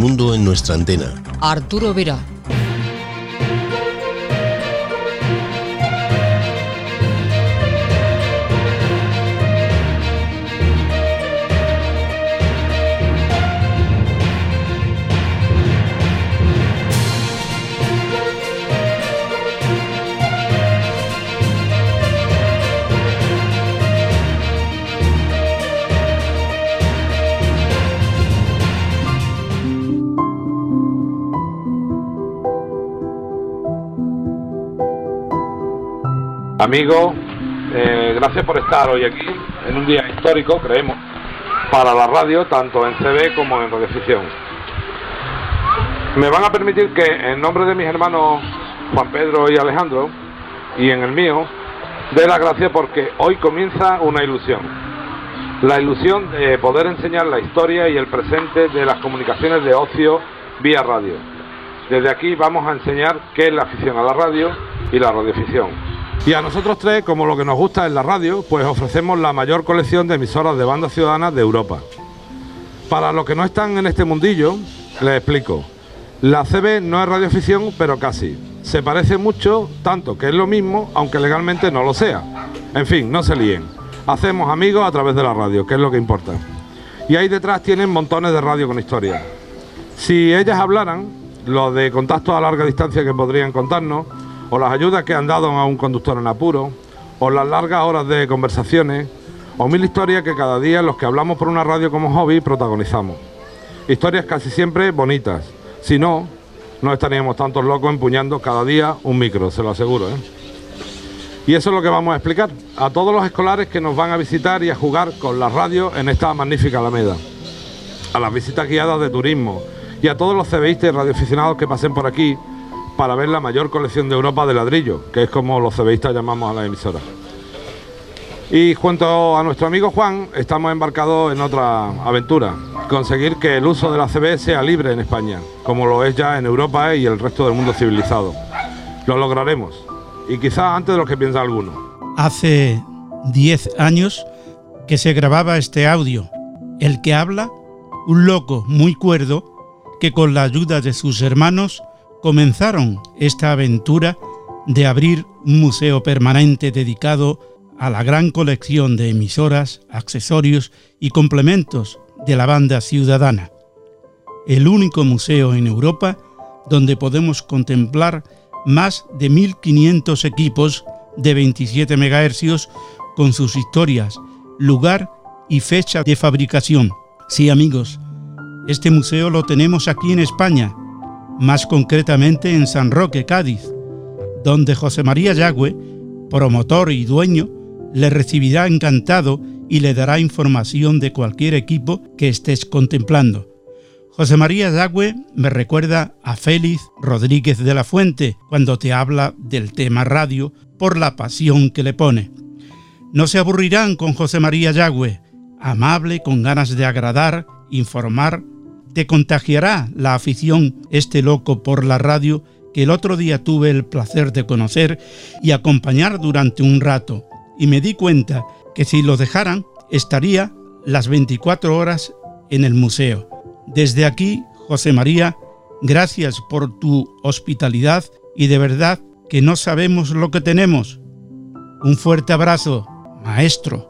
mundo en nuestra antena. Arturo Vera. Amigos, eh, gracias por estar hoy aquí en un día histórico, creemos, para la radio, tanto en CB como en radioficción. Me van a permitir que en nombre de mis hermanos Juan Pedro y Alejandro, y en el mío, dé las gracias porque hoy comienza una ilusión. La ilusión de poder enseñar la historia y el presente de las comunicaciones de ocio vía radio. Desde aquí vamos a enseñar qué es la afición a la radio y la radioficción y a nosotros tres, como lo que nos gusta es la radio, pues ofrecemos la mayor colección de emisoras de bandas ciudadanas de Europa. Para los que no están en este mundillo, les explico. La CB no es radioficción, pero casi. Se parece mucho, tanto que es lo mismo, aunque legalmente no lo sea. En fin, no se líen. Hacemos amigos a través de la radio, que es lo que importa. Y ahí detrás tienen montones de radio con historia. Si ellas hablaran, los de contacto a larga distancia que podrían contarnos, o las ayudas que han dado a un conductor en apuro, o las largas horas de conversaciones, o mil historias que cada día los que hablamos por una radio como hobby protagonizamos. Historias casi siempre bonitas. Si no, no estaríamos tantos locos empuñando cada día un micro, se lo aseguro. ¿eh? Y eso es lo que vamos a explicar a todos los escolares que nos van a visitar y a jugar con la radio en esta magnífica Alameda. A las visitas guiadas de turismo y a todos los CBistas y radioaficionados que pasen por aquí para ver la mayor colección de Europa de ladrillo, que es como los CBistas llamamos a la emisora. Y junto a nuestro amigo Juan, estamos embarcados en otra aventura, conseguir que el uso de la CB sea libre en España, como lo es ya en Europa y el resto del mundo civilizado. Lo lograremos, y quizás antes de lo que piensa alguno. Hace 10 años que se grababa este audio. El que habla, un loco muy cuerdo, que con la ayuda de sus hermanos comenzaron esta aventura de abrir un museo permanente dedicado a la gran colección de emisoras, accesorios y complementos de la banda ciudadana. El único museo en Europa donde podemos contemplar más de 1.500 equipos de 27 MHz con sus historias, lugar y fecha de fabricación. Sí amigos, este museo lo tenemos aquí en España más concretamente en San Roque, Cádiz, donde José María Yagüe, promotor y dueño, le recibirá encantado y le dará información de cualquier equipo que estés contemplando. José María Yagüe me recuerda a Félix Rodríguez de la Fuente cuando te habla del tema radio por la pasión que le pone. No se aburrirán con José María Yagüe, amable, con ganas de agradar, informar te contagiará la afición este loco por la radio que el otro día tuve el placer de conocer y acompañar durante un rato, y me di cuenta que si lo dejaran estaría las 24 horas en el museo. Desde aquí, José María, gracias por tu hospitalidad y de verdad que no sabemos lo que tenemos. Un fuerte abrazo, maestro.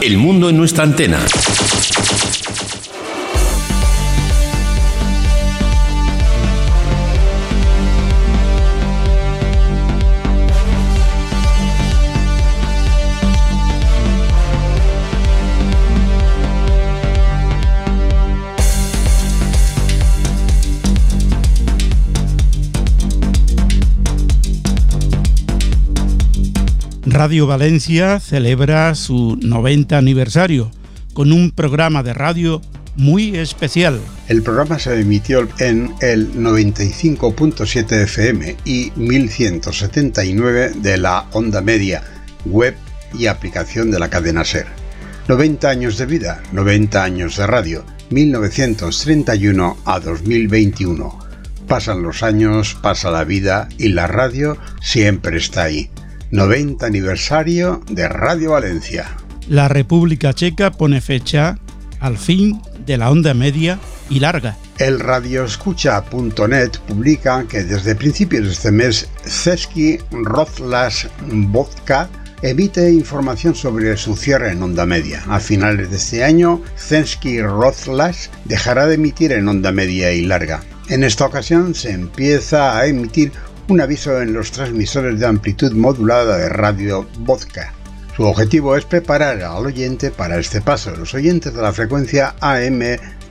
El Mundo en nuestra antena. Radio Valencia celebra su 90 aniversario con un programa de radio muy especial. El programa se emitió en el 95.7 FM y 1179 de la onda media, web y aplicación de la cadena SER. 90 años de vida, 90 años de radio, 1931 a 2021. Pasan los años, pasa la vida y la radio siempre está ahí. 90 aniversario de Radio Valencia. La República Checa pone fecha al fin de la onda media y larga. El radioescucha.net publica que desde principios de este mes Ceski Rozlas Vodka emite información sobre su cierre en onda media. A finales de este año, Zensky Rozlas dejará de emitir en onda media y larga. En esta ocasión se empieza a emitir un aviso en los transmisores de amplitud modulada de Radio Vodka. Su objetivo es preparar al oyente para este paso. Los oyentes de la frecuencia AM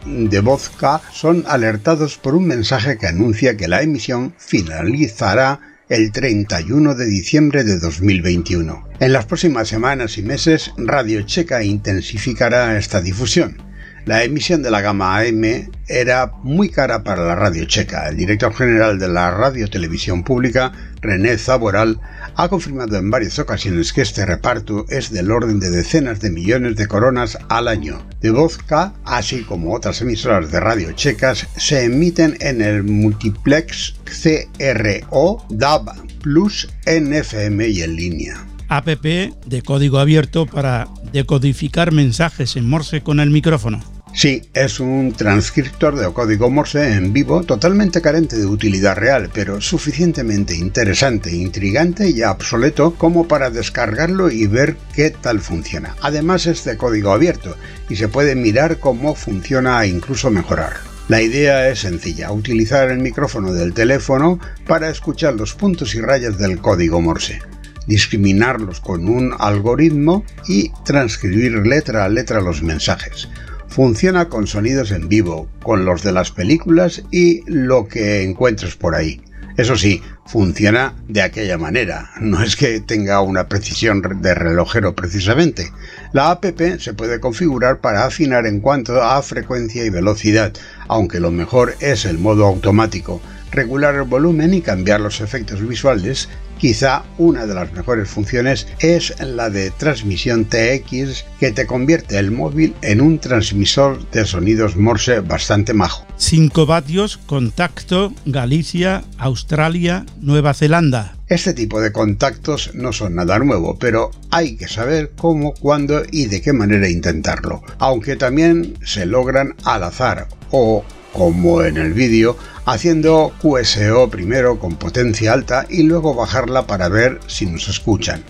de Vodka son alertados por un mensaje que anuncia que la emisión finalizará el 31 de diciembre de 2021. En las próximas semanas y meses, Radio Checa intensificará esta difusión. La emisión de la gama AM era muy cara para la radio checa. El director general de la Radio Televisión Pública, René Zaboral, ha confirmado en varias ocasiones que este reparto es del orden de decenas de millones de coronas al año. De Vodka, así como otras emisoras de radio checas, se emiten en el multiplex CRO, DAB, Plus, NFM y en línea. APP de código abierto para decodificar mensajes en Morse con el micrófono. Sí, es un transcriptor de código Morse en vivo totalmente carente de utilidad real, pero suficientemente interesante, intrigante y obsoleto como para descargarlo y ver qué tal funciona. Además es de código abierto y se puede mirar cómo funciona e incluso mejorar. La idea es sencilla, utilizar el micrófono del teléfono para escuchar los puntos y rayas del código Morse discriminarlos con un algoritmo y transcribir letra a letra los mensajes. Funciona con sonidos en vivo, con los de las películas y lo que encuentres por ahí. Eso sí, funciona de aquella manera, no es que tenga una precisión de relojero precisamente. La app se puede configurar para afinar en cuanto a frecuencia y velocidad, aunque lo mejor es el modo automático, regular el volumen y cambiar los efectos visuales Quizá una de las mejores funciones es la de transmisión TX que te convierte el móvil en un transmisor de sonidos Morse bastante majo. 5 vatios, contacto, Galicia, Australia, Nueva Zelanda. Este tipo de contactos no son nada nuevo, pero hay que saber cómo, cuándo y de qué manera intentarlo, aunque también se logran al azar o, como en el vídeo, haciendo QSO primero con potencia alta y luego bajarla para ver si nos escuchan.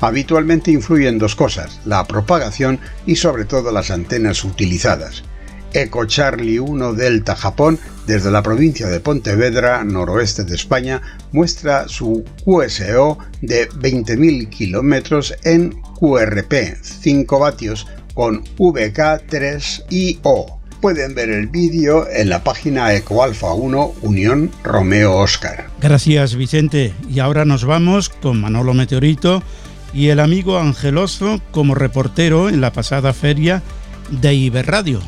Habitualmente influyen dos cosas, la propagación y sobre todo las antenas utilizadas. Eco Charlie 1 Delta Japón, desde la provincia de Pontevedra, noroeste de España, muestra su QSO de 20.000 kilómetros en QRP 5 vatios con VK3IO pueden ver el vídeo en la página EcoAlfa 1 Unión Romeo Oscar. Gracias Vicente. Y ahora nos vamos con Manolo Meteorito y el amigo Angeloso como reportero en la pasada feria de Iberradio.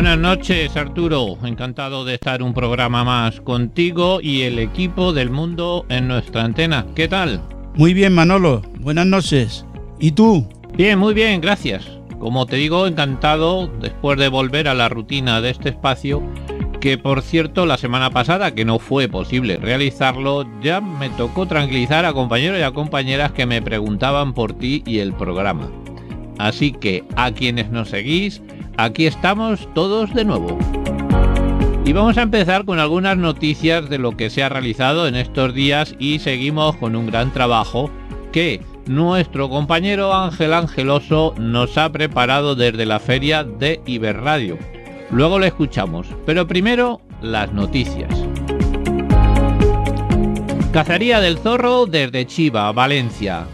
Buenas noches Arturo, encantado de estar un programa más contigo y el equipo del mundo en nuestra antena. ¿Qué tal? Muy bien Manolo, buenas noches. ¿Y tú? Bien, muy bien, gracias. Como te digo, encantado después de volver a la rutina de este espacio, que por cierto la semana pasada, que no fue posible realizarlo, ya me tocó tranquilizar a compañeros y a compañeras que me preguntaban por ti y el programa. Así que a quienes nos seguís, aquí estamos todos de nuevo. Y vamos a empezar con algunas noticias de lo que se ha realizado en estos días y seguimos con un gran trabajo que nuestro compañero Ángel Angeloso nos ha preparado desde la feria de Iberradio. Luego lo escuchamos, pero primero las noticias. Cacería del zorro desde Chiva, Valencia.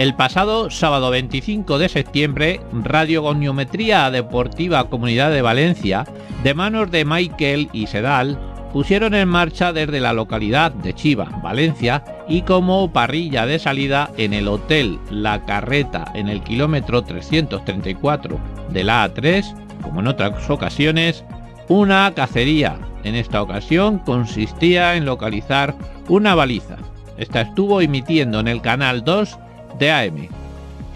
El pasado sábado 25 de septiembre, Radio Goniometría Deportiva Comunidad de Valencia, de manos de Michael y Sedal, pusieron en marcha desde la localidad de Chiva, Valencia, y como parrilla de salida en el Hotel La Carreta en el kilómetro 334 de la A3, como en otras ocasiones, una cacería. En esta ocasión consistía en localizar una baliza. Esta estuvo emitiendo en el canal 2 de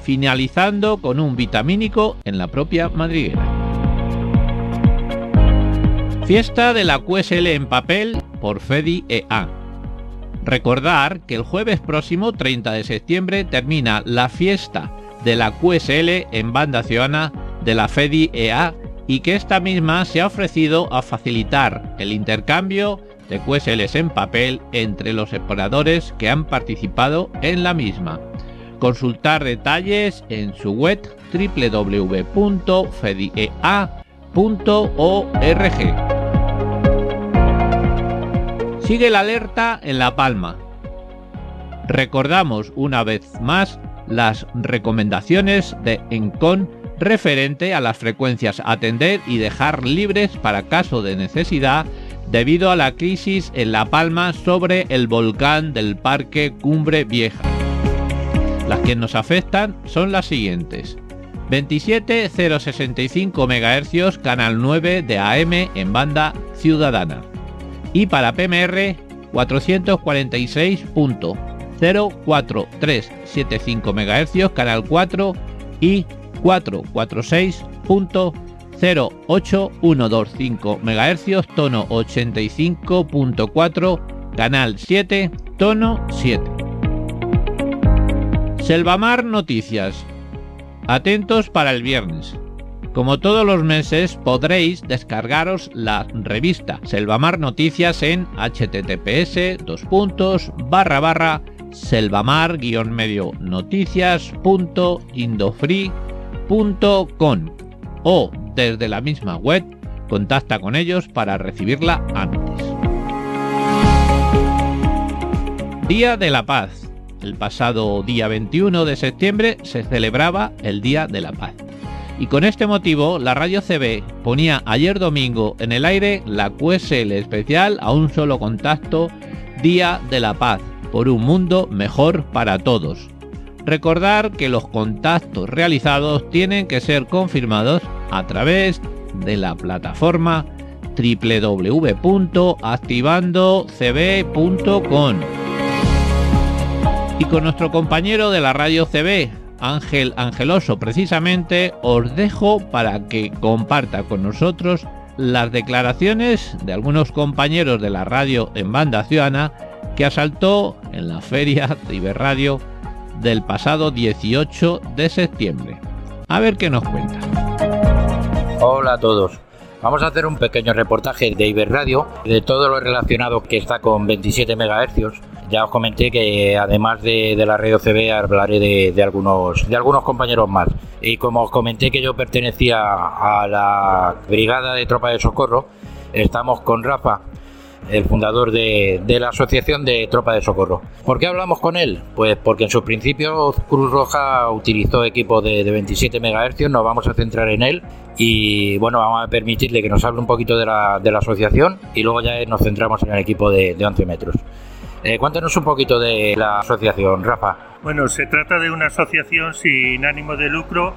finalizando con un vitamínico en la propia madriguera. Fiesta de la QSL en papel por FEDI EA. Recordar que el jueves próximo 30 de septiembre termina la fiesta de la QSL en banda ciudadana de la FEDI EA y que esta misma se ha ofrecido a facilitar el intercambio de QSLs en papel entre los operadores que han participado en la misma. Consultar detalles en su web www.fediea.org. Sigue la alerta en La Palma. Recordamos una vez más las recomendaciones de ENCON referente a las frecuencias atender y dejar libres para caso de necesidad debido a la crisis en La Palma sobre el volcán del Parque Cumbre Vieja. Las que nos afectan son las siguientes. 27065 MHz, canal 9 de AM en banda ciudadana y para PMR 446.04375 MHz, canal 4 y 446.08125 MHz, tono 85.4, canal 7, tono 7. Selvamar Noticias. Atentos para el viernes. Como todos los meses podréis descargaros la revista Selvamar Noticias en https selvamar medio noticias.indofree.com o desde la misma web contacta con ellos para recibirla antes. Día de la Paz. El pasado día 21 de septiembre se celebraba el Día de la Paz. Y con este motivo, la radio CB ponía ayer domingo en el aire la QSL especial a un solo contacto, Día de la Paz, por un mundo mejor para todos. Recordar que los contactos realizados tienen que ser confirmados a través de la plataforma www.activandocb.com. Y con nuestro compañero de la radio CB, Ángel Angeloso precisamente, os dejo para que comparta con nosotros las declaraciones de algunos compañeros de la radio en banda ciudadana que asaltó en la feria de Iberradio del pasado 18 de septiembre. A ver qué nos cuenta. Hola a todos. Vamos a hacer un pequeño reportaje de Iberradio, de todo lo relacionado que está con 27 MHz. Ya os comenté que además de, la radio CB hablaré de, algunos, de algunos compañeros más. Y como os comenté que yo pertenecía a la Brigada de Tropa de Socorro, estamos con Rafa, el fundador de, la Asociación de Tropa de Socorro. ¿Por qué hablamos con él? Pues porque en sus principios Cruz Roja utilizó equipos de, 27 MHz, nos vamos a centrar en él y bueno, vamos a permitirle que nos hable un poquito de la, asociación y luego ya nos centramos en el equipo de, 11 metros. Eh, cuéntanos un poquito de la asociación, Rafa. Bueno, se trata de una asociación sin ánimo de lucro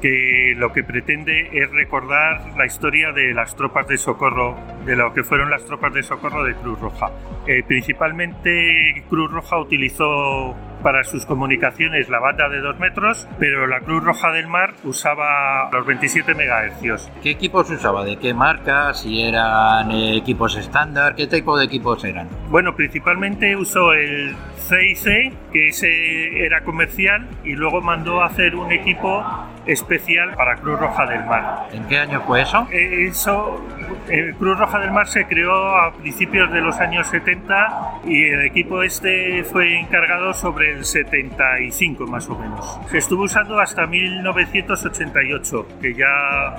que lo que pretende es recordar la historia de las tropas de socorro, de lo que fueron las tropas de socorro de Cruz Roja. Eh, principalmente Cruz Roja utilizó para sus comunicaciones la banda de 2 metros, pero la Cruz Roja del Mar usaba los 27 MHz. ¿Qué equipos usaba? ¿De qué marca? ¿Si eran equipos estándar? ¿Qué tipo de equipos eran? Bueno, principalmente usó el CIC, que ese era comercial, y luego mandó a hacer un equipo especial para Cruz Roja del Mar. ¿En qué año fue eso? Eh, eso, el Cruz Roja del Mar se creó a principios de los años 70 y el equipo este fue encargado sobre el 75 más o menos. Se estuvo usando hasta 1988, que ya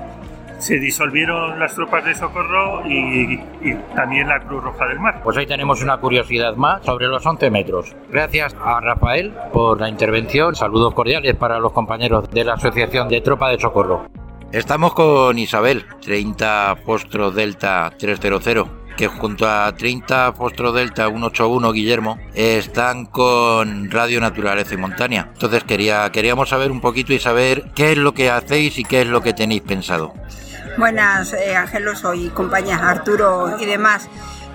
se disolvieron las tropas de socorro y, también la Cruz Roja del Mar. Pues ahí tenemos una curiosidad más sobre los 11 metros. Gracias a Rafael por la intervención. Saludos cordiales para los compañeros de la Asociación de Tropa de Socorro. Estamos con Isabel, 30 Postro Delta 300 que junto a 30 Fostro Delta 181 Guillermo están con Radio Naturaleza y Montaña. Entonces quería, queríamos saber un poquito y saber qué es lo que hacéis y qué es lo que tenéis pensado. Buenas, eh, Ángelos y compañía, Arturo y demás.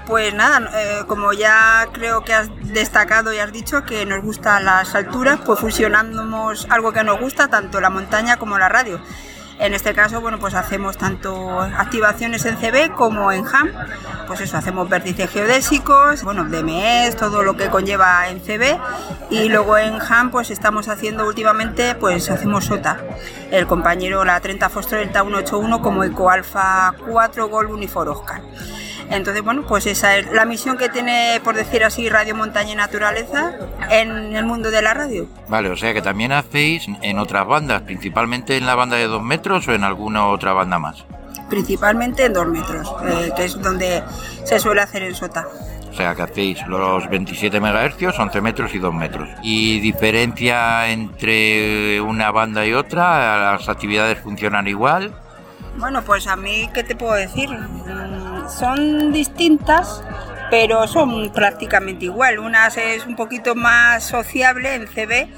Pues nada, eh, como ya creo que has destacado y has dicho que nos gustan las alturas, pues fusionamos algo que nos gusta, tanto la montaña como la radio. En este caso, bueno, pues hacemos tanto activaciones en CB como en HAM. Pues eso, hacemos vértices geodésicos, bueno, DMS, todo lo que conlleva en CB. Y luego en HAM, pues estamos haciendo últimamente, pues hacemos SOTA. El compañero, la 30 Foster Delta 181 como Eco Alfa 4 Gol Unifor Oscar. Entonces, bueno, pues esa es la misión que tiene, por decir así, Radio Montaña y Naturaleza en el mundo de la radio. Vale, o sea que también hacéis en otras bandas, principalmente en la banda de dos metros o en alguna otra banda más. Principalmente en dos metros, eh, que es donde se suele hacer en SOTA. O sea que hacéis los 27 MHz, 11 metros y 2 metros. ¿Y diferencia entre una banda y otra? ¿Las actividades funcionan igual? Bueno, pues a mí, ¿qué te puedo decir? Son distintas, pero son prácticamente igual. Una es un poquito más sociable en CB,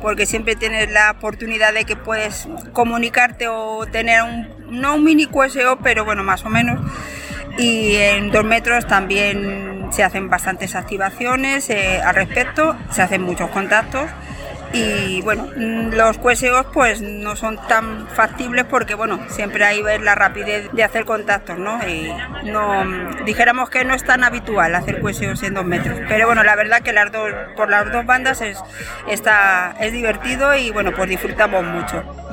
porque siempre tienes la oportunidad de que puedes comunicarte o tener un, no un mini QSO, pero bueno, más o menos. Y en dos metros también se hacen bastantes activaciones eh, al respecto, se hacen muchos contactos y bueno, los QSOs pues no son tan factibles porque bueno, siempre hay ver la rapidez de hacer contactos, ¿no? Y no dijéramos que no es tan habitual hacer QSOs en dos metros, pero bueno, la verdad que las dos, por las dos bandas es, está, es divertido y bueno, pues disfrutamos mucho.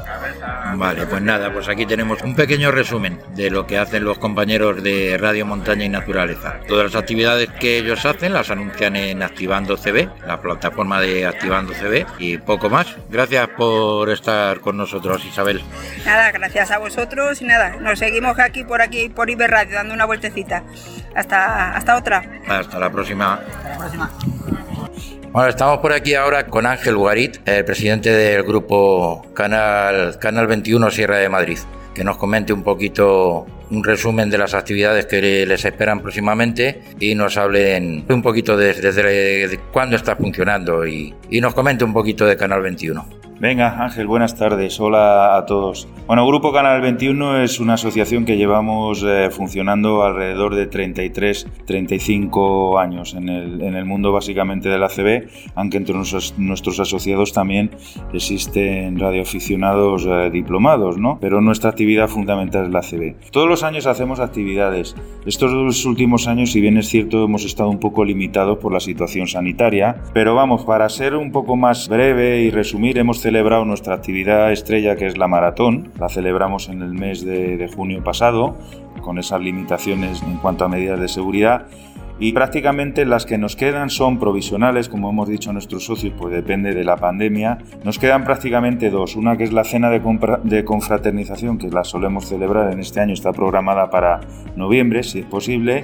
Vale, pues nada, pues aquí tenemos un pequeño resumen de lo que hacen los compañeros de Radio Montaña y Naturaleza. Todas las actividades que ellos hacen las anuncian en Activando CB, la plataforma de Activando CB y poco más. Gracias por estar con nosotros, Isabel. Nada, gracias a vosotros y nada, nos seguimos aquí por aquí por Iber Radio dando una vueltecita. Hasta hasta otra. Hasta la próxima. Hasta la próxima. Bueno, estamos por aquí ahora con Ángel Guarit, el presidente del grupo Canal, Canal 21 Sierra de Madrid, que nos comente un poquito un resumen de las actividades que les esperan próximamente y nos hablen un poquito desde de, cuándo está funcionando y, y nos comente un poquito de Canal 21. Venga, Ángel, buenas tardes. Hola a todos. Bueno, Grupo Canal 21 es una asociación que llevamos eh, funcionando alrededor de 33, 35 años en el, en el mundo básicamente de la CB, aunque entre nuestros, nuestros asociados también existen radioaficionados eh, diplomados, ¿no? Pero nuestra actividad fundamental es la CB. Todos años hacemos actividades. Estos dos últimos años, si bien es cierto, hemos estado un poco limitados por la situación sanitaria, pero vamos, para ser un poco más breve y resumir, hemos celebrado nuestra actividad estrella que es la maratón. La celebramos en el mes de, junio pasado con esas limitaciones en cuanto a medidas de seguridad y prácticamente las que nos quedan son provisionales, como hemos dicho nuestros socios, pues depende de la pandemia. Nos quedan prácticamente dos, una que es la cena de, confraternización, que la solemos celebrar en este año, está programada para noviembre, si es posible,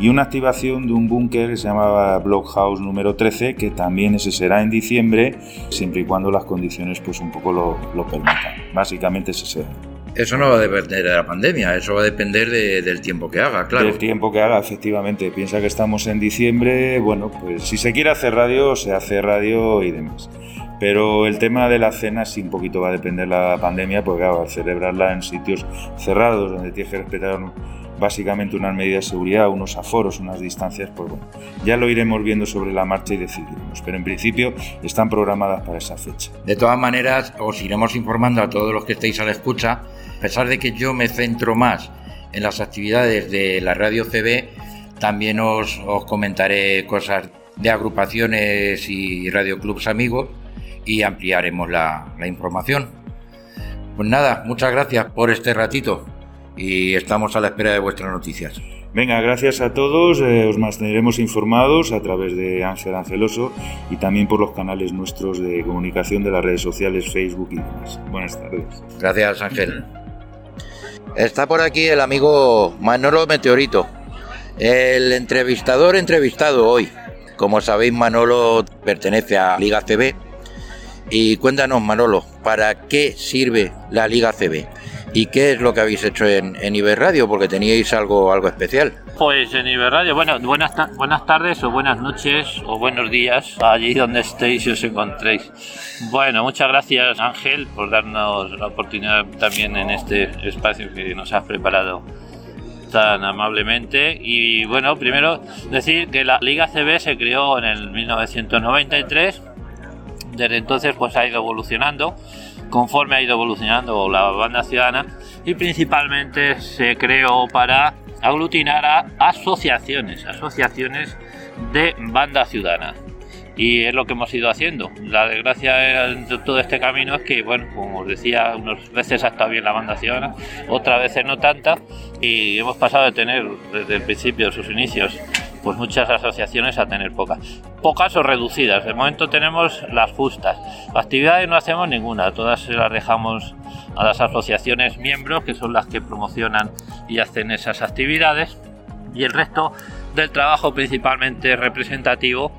y una activación de un búnker que se llama Blockhouse número 13, que también ese será en diciembre, siempre y cuando las condiciones pues un poco lo permitan. Básicamente ese será. Eso no va a depender de la pandemia, eso va a depender del tiempo que haga, claro. Del tiempo que haga, efectivamente. Piensa que estamos en diciembre, bueno, pues si se quiere hacer radio, se hace radio y demás. Pero el tema de la cena sí un poquito va a depender de la pandemia, porque claro, al celebrarla en sitios cerrados, donde tienes que respetar básicamente unas medidas de seguridad, unos aforos, unas distancias, pues bueno, ya lo iremos viendo sobre la marcha y decidiremos, pero en principio están programadas para esa fecha. De todas maneras, os iremos informando a todos los que estéis a la escucha, a pesar de que yo me centro más en las actividades de la radio CB, también os, os comentaré cosas de agrupaciones y radioclubs amigos y ampliaremos la, la información. Pues nada, muchas gracias por este ratito y estamos a la espera de vuestras noticias. Venga, gracias a todos. Eh, os mantendremos informados a través de Ángel Angeloso y también por los canales nuestros de comunicación de las redes sociales, Facebook y demás. Buenas tardes. Gracias, Ángel. Está por aquí el amigo Manolo Meteorito, el entrevistador entrevistado hoy. Como sabéis, Manolo pertenece a Liga CB. Y cuéntanos, Manolo, ¿para qué sirve la Liga CB? ¿Y qué es lo que habéis hecho en, en Iberradio? Porque teníais algo, algo especial. Pues en Iberradio, bueno, buenas, buenas tardes o buenas noches o buenos días allí donde estéis y os encontréis. Bueno, muchas gracias Ángel por darnos la oportunidad también en este espacio que nos has preparado tan amablemente. Y bueno, primero decir que la Liga CB se creó en el 1993. Desde entonces pues ha ido evolucionando conforme ha ido evolucionando la banda ciudadana y principalmente se creó para aglutinar a asociaciones, asociaciones de banda ciudadana. Y es lo que hemos ido haciendo. La desgracia de todo este camino es que, bueno, como os decía, unas veces ha estado bien la banda ciudadana, otras veces no tanta, y hemos pasado de tener desde el principio, sus inicios, pues muchas asociaciones a tener pocas. Pocas o reducidas. De momento tenemos las justas. Actividades no hacemos ninguna, todas las dejamos a las asociaciones miembros, que son las que promocionan y hacen esas actividades. Y el resto del trabajo principalmente representativo,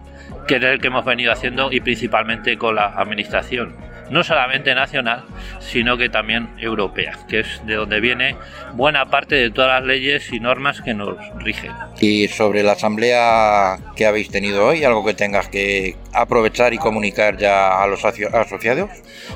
que es el que hemos venido haciendo y principalmente con la administración no solamente nacional, sino que también europea, que es de donde viene buena parte de todas las leyes y normas que nos rigen. Y sobre la asamblea que habéis tenido hoy, algo que tengas que aprovechar y comunicar ya a los asociados.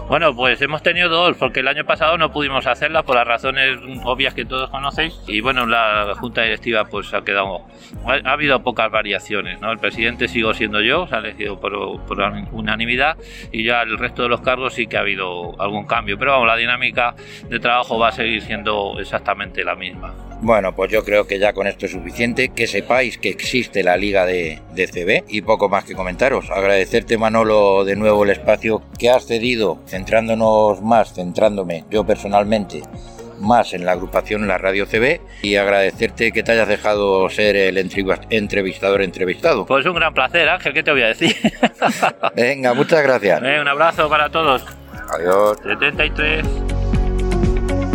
Bueno, pues hemos tenido dos, porque el año pasado no pudimos hacerla por las razones obvias que todos conocéis y bueno, la junta directiva pues ha quedado, ha, habido pocas variaciones, ¿no? El presidente sigo siendo yo, se ha elegido por, por unanimidad y ya el resto de los cargos sí que ha habido algún cambio, pero vamos, la dinámica de trabajo va a seguir siendo exactamente la misma. Bueno, pues yo creo que ya con esto es suficiente. Que sepáis que existe la liga de, de, CB y poco más que comentaros. Agradecerte, Manolo, de nuevo el espacio que has cedido, centrándonos más, centrándome yo personalmente más en la agrupación en la radio CB y agradecerte que te hayas dejado ser el entrevistador entrevistado. Pues un gran placer, Ángel, ¿qué te voy a decir? Venga, muchas gracias. un abrazo para todos. Adiós. 73.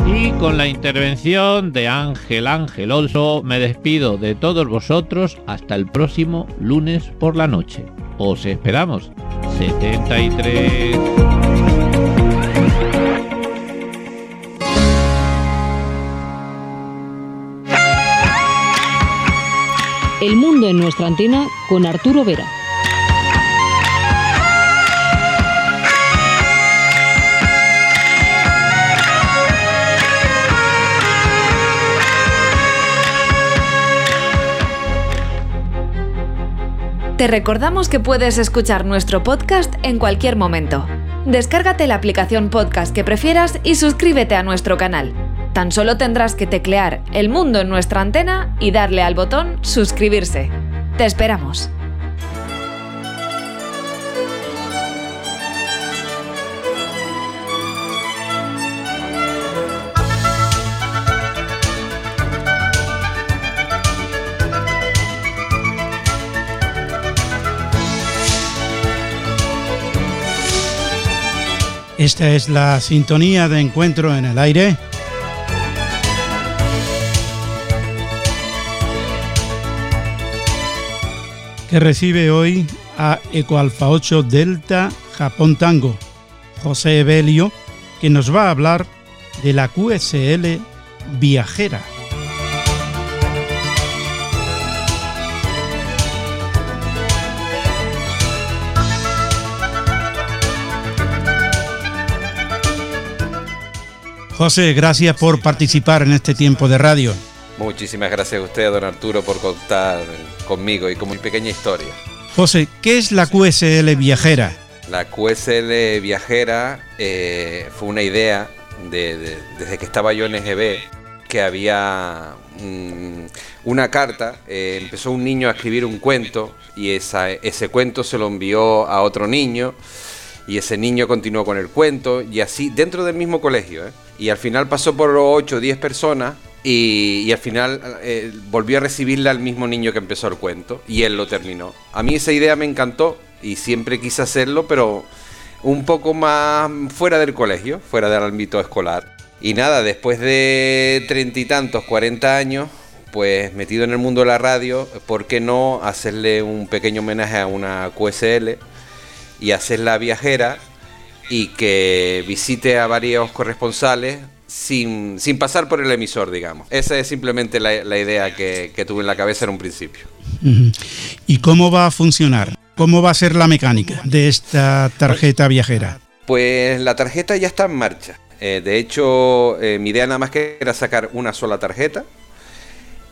Y con la intervención de Ángel Ángel Olso me despido de todos vosotros hasta el próximo lunes por la noche. Os esperamos. 73. El mundo en nuestra antena con Arturo Vera. Te recordamos que puedes escuchar nuestro podcast en cualquier momento. Descárgate la aplicación podcast que prefieras y suscríbete a nuestro canal. Tan solo tendrás que teclear El Mundo en nuestra antena y darle al botón Suscribirse. Te esperamos. Esta es la sintonía de encuentro en el aire que recibe hoy a Ecoalfa 8 Delta Japón Tango, José Evelio, que nos va a hablar de la QSL Viajera. José, gracias por participar en este tiempo de radio. Muchísimas gracias a usted, don Arturo, por contar conmigo y con mi pequeña historia. José, ¿qué es la QSL Viajera? La QSL Viajera eh, fue una idea desde que estaba yo en EGB, que había mm, una carta, eh, empezó un niño a escribir un cuento y ese cuento se lo envió a otro niño y ese niño continuó con el cuento y así dentro del mismo colegio. ¿eh? Y al final pasó por 8 o 10 personas y, al final eh, volvió a recibirle al mismo niño que empezó el cuento y él lo terminó. A mí esa idea me encantó y siempre quise hacerlo, pero un poco más fuera del colegio, fuera del ámbito escolar. Y nada, después de treinta y tantos, cuarenta años, pues metido en el mundo de la radio, ¿por qué no hacerle un pequeño homenaje a una QSL y hacerla viajera y que visite a varios corresponsales sin, sin pasar por el emisor, digamos? Esa es simplemente la, la idea que, que tuve en la cabeza en un principio. ¿Y cómo va a funcionar? ¿Cómo va a ser la mecánica de esta tarjeta viajera? Pues la tarjeta ya está en marcha. Eh, de hecho, eh, mi idea nada más que era sacar una sola tarjeta.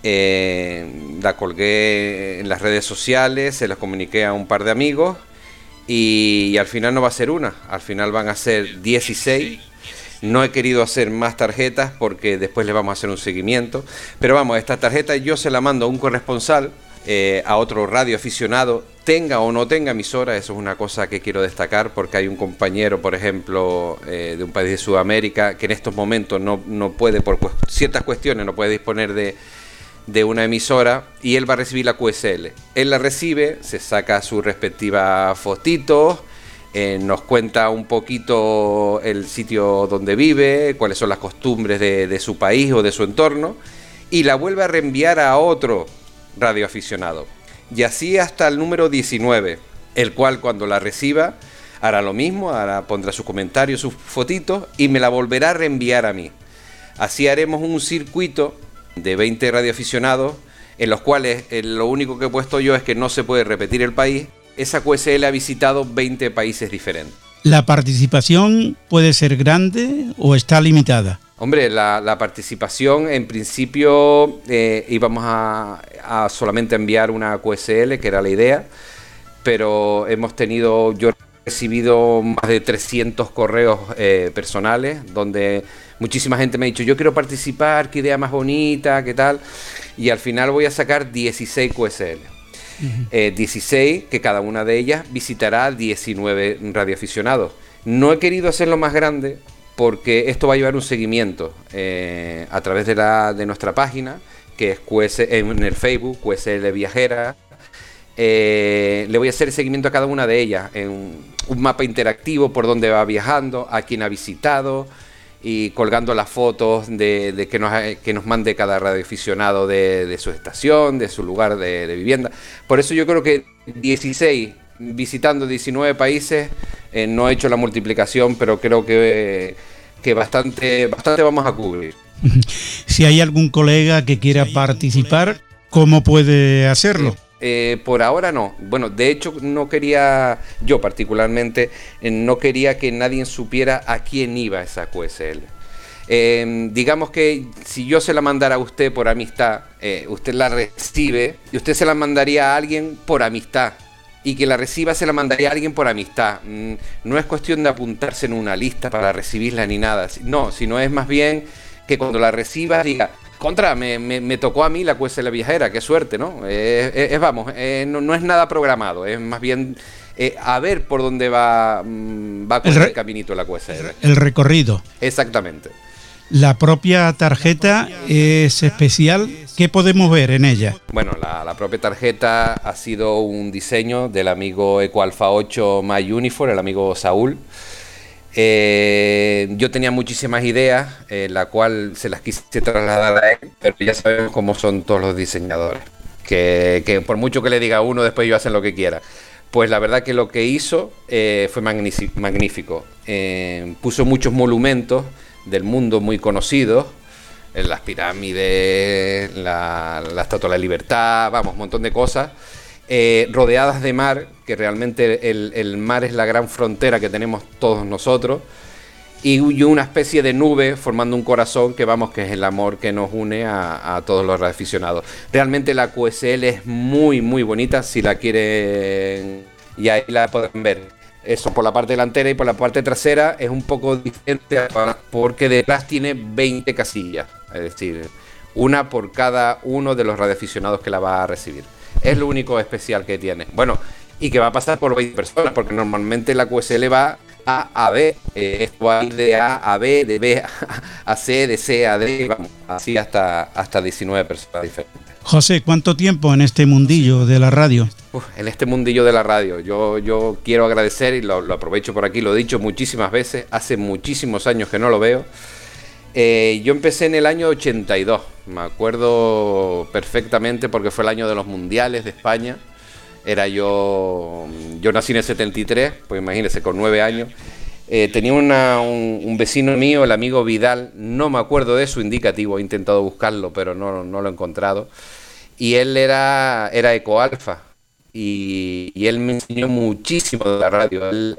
Eh, la colgué en las redes sociales, se la comuniqué a un par de amigos y, y al final no va a ser una, al final van a ser 16. No he querido hacer más tarjetas porque después le vamos a hacer un seguimiento. Pero vamos, esta tarjeta yo se la mando a un corresponsal, eh, a otro radio aficionado, tenga o no tenga emisora, eso es una cosa que quiero destacar porque hay un compañero, por ejemplo, eh, de un país de Sudamérica que en estos momentos no, no puede, por ciertas cuestiones, no puede disponer de, de una emisora y él va a recibir la QSL. Él la recibe, se saca su respectiva fotito, eh, nos cuenta un poquito el sitio donde vive, cuáles son las costumbres de, su país o de su entorno, y la vuelve a reenviar a otro radioaficionado. Y así hasta el número 19, el cual cuando la reciba hará lo mismo, hará, pondrá sus comentarios, sus fotitos y me la volverá a reenviar a mí. Así haremos un circuito de 20 radioaficionados en los cuales eh, lo único que he puesto yo es que no se puede repetir el país. Esa QSL ha visitado 20 países diferentes. ¿La participación puede ser grande o está limitada? Hombre, la, la participación en principio eh, íbamos a, a solamente enviar una QSL, que era la idea, pero hemos tenido, yo he recibido más de 300 correos eh, personales donde muchísima gente me ha dicho, yo quiero participar, qué idea más bonita, qué tal, y al final voy a sacar 16 QSL. Eh, 16, que cada una de ellas visitará 19 radioaficionados. No he querido hacerlo más grande porque esto va a llevar un seguimiento eh, a través de, la, de nuestra página, que es QS, en el Facebook, QSL Viajera. Eh, le voy a hacer seguimiento a cada una de ellas en un mapa interactivo por donde va viajando, a quién ha visitado y colgando las fotos de, de que, nos, ha- que nos mande cada radioaficionado de, de su estación, de su lugar de, de vivienda. Por eso yo creo que 16 visitando 19 países, eh, no he hecho la multiplicación, pero creo que, que bastante, bastante vamos a cubrir. Si hay algún colega que quiera participar, ¿cómo puede hacerlo? Eh, por ahora no. Bueno, de hecho no quería, yo particularmente, eh, no quería que nadie supiera a quién iba esa QSL. Eh, digamos que si yo se la mandara a usted por amistad, eh, usted la recibe y usted se la mandaría a alguien por amistad. Y que la reciba se la mandaría a alguien por amistad. Mm, No es cuestión de apuntarse en una lista para recibirla ni nada. No, sino es más bien que cuando la reciba diga, contra, me, me- me tocó a mí la QSL viajera, qué suerte, ¿no? Eh, eh, es, vamos, eh, no, no es nada programado, es más bien eh, a ver por dónde va, mm, va con El el, caminito la QSL. El recorrido. Exactamente. La propia tarjeta es especial. ¿Qué podemos ver en ella? Bueno, la, la propia tarjeta ha sido un diseño del amigo EcoAlpha 8 My Uniform, el amigo Saúl. Eh, yo tenía muchísimas ideas, eh, la cual se las quise trasladar a él, pero ya sabemos cómo son todos los diseñadores. Que, que por mucho que le diga a uno, después ellos hacen lo que quiera. Pues la verdad que lo que hizo eh, fue magnífic- magnífico. Eh, puso muchos monumentos del mundo muy conocidos, en las pirámides, la, la Estatua de la Libertad, vamos, un montón de cosas, eh, rodeadas de mar, que realmente el, mar es la gran frontera que tenemos todos nosotros, y, una especie de nube formando un corazón que vamos, que es el amor que nos une a, todos los aficionados. Realmente la QSL es muy, muy bonita, si la quieren, y ahí la pueden ver. Eso por la parte delantera y por la parte trasera es un poco diferente porque detrás tiene 20 casillas, es decir, una por cada uno de los radioaficionados que la va a recibir. Es lo único especial que tiene. Bueno, y que va a pasar por 20 personas, porque normalmente la QSL va A a B, eh, esto va a ir de A a B, de B a C, de C a D, vamos, así hasta, hasta 19 personas diferentes. José, ¿cuánto tiempo en este mundillo de la radio? Uf, en este mundillo de la radio, yo, yo quiero agradecer y lo, lo aprovecho por aquí, lo he dicho muchísimas veces, hace muchísimos años que no lo veo. Eh, yo empecé en el año 82, me acuerdo perfectamente porque fue el año de los mundiales de España. Era yo, yo nací en el 73, pues imagínense, con nueve años. Eh, tenía un, vecino mío, el amigo Vidal, no me acuerdo de su indicativo, he intentado buscarlo, pero no, lo he encontrado. Y él era, era ecoalfa. Y, él me enseñó muchísimo de la radio. Él,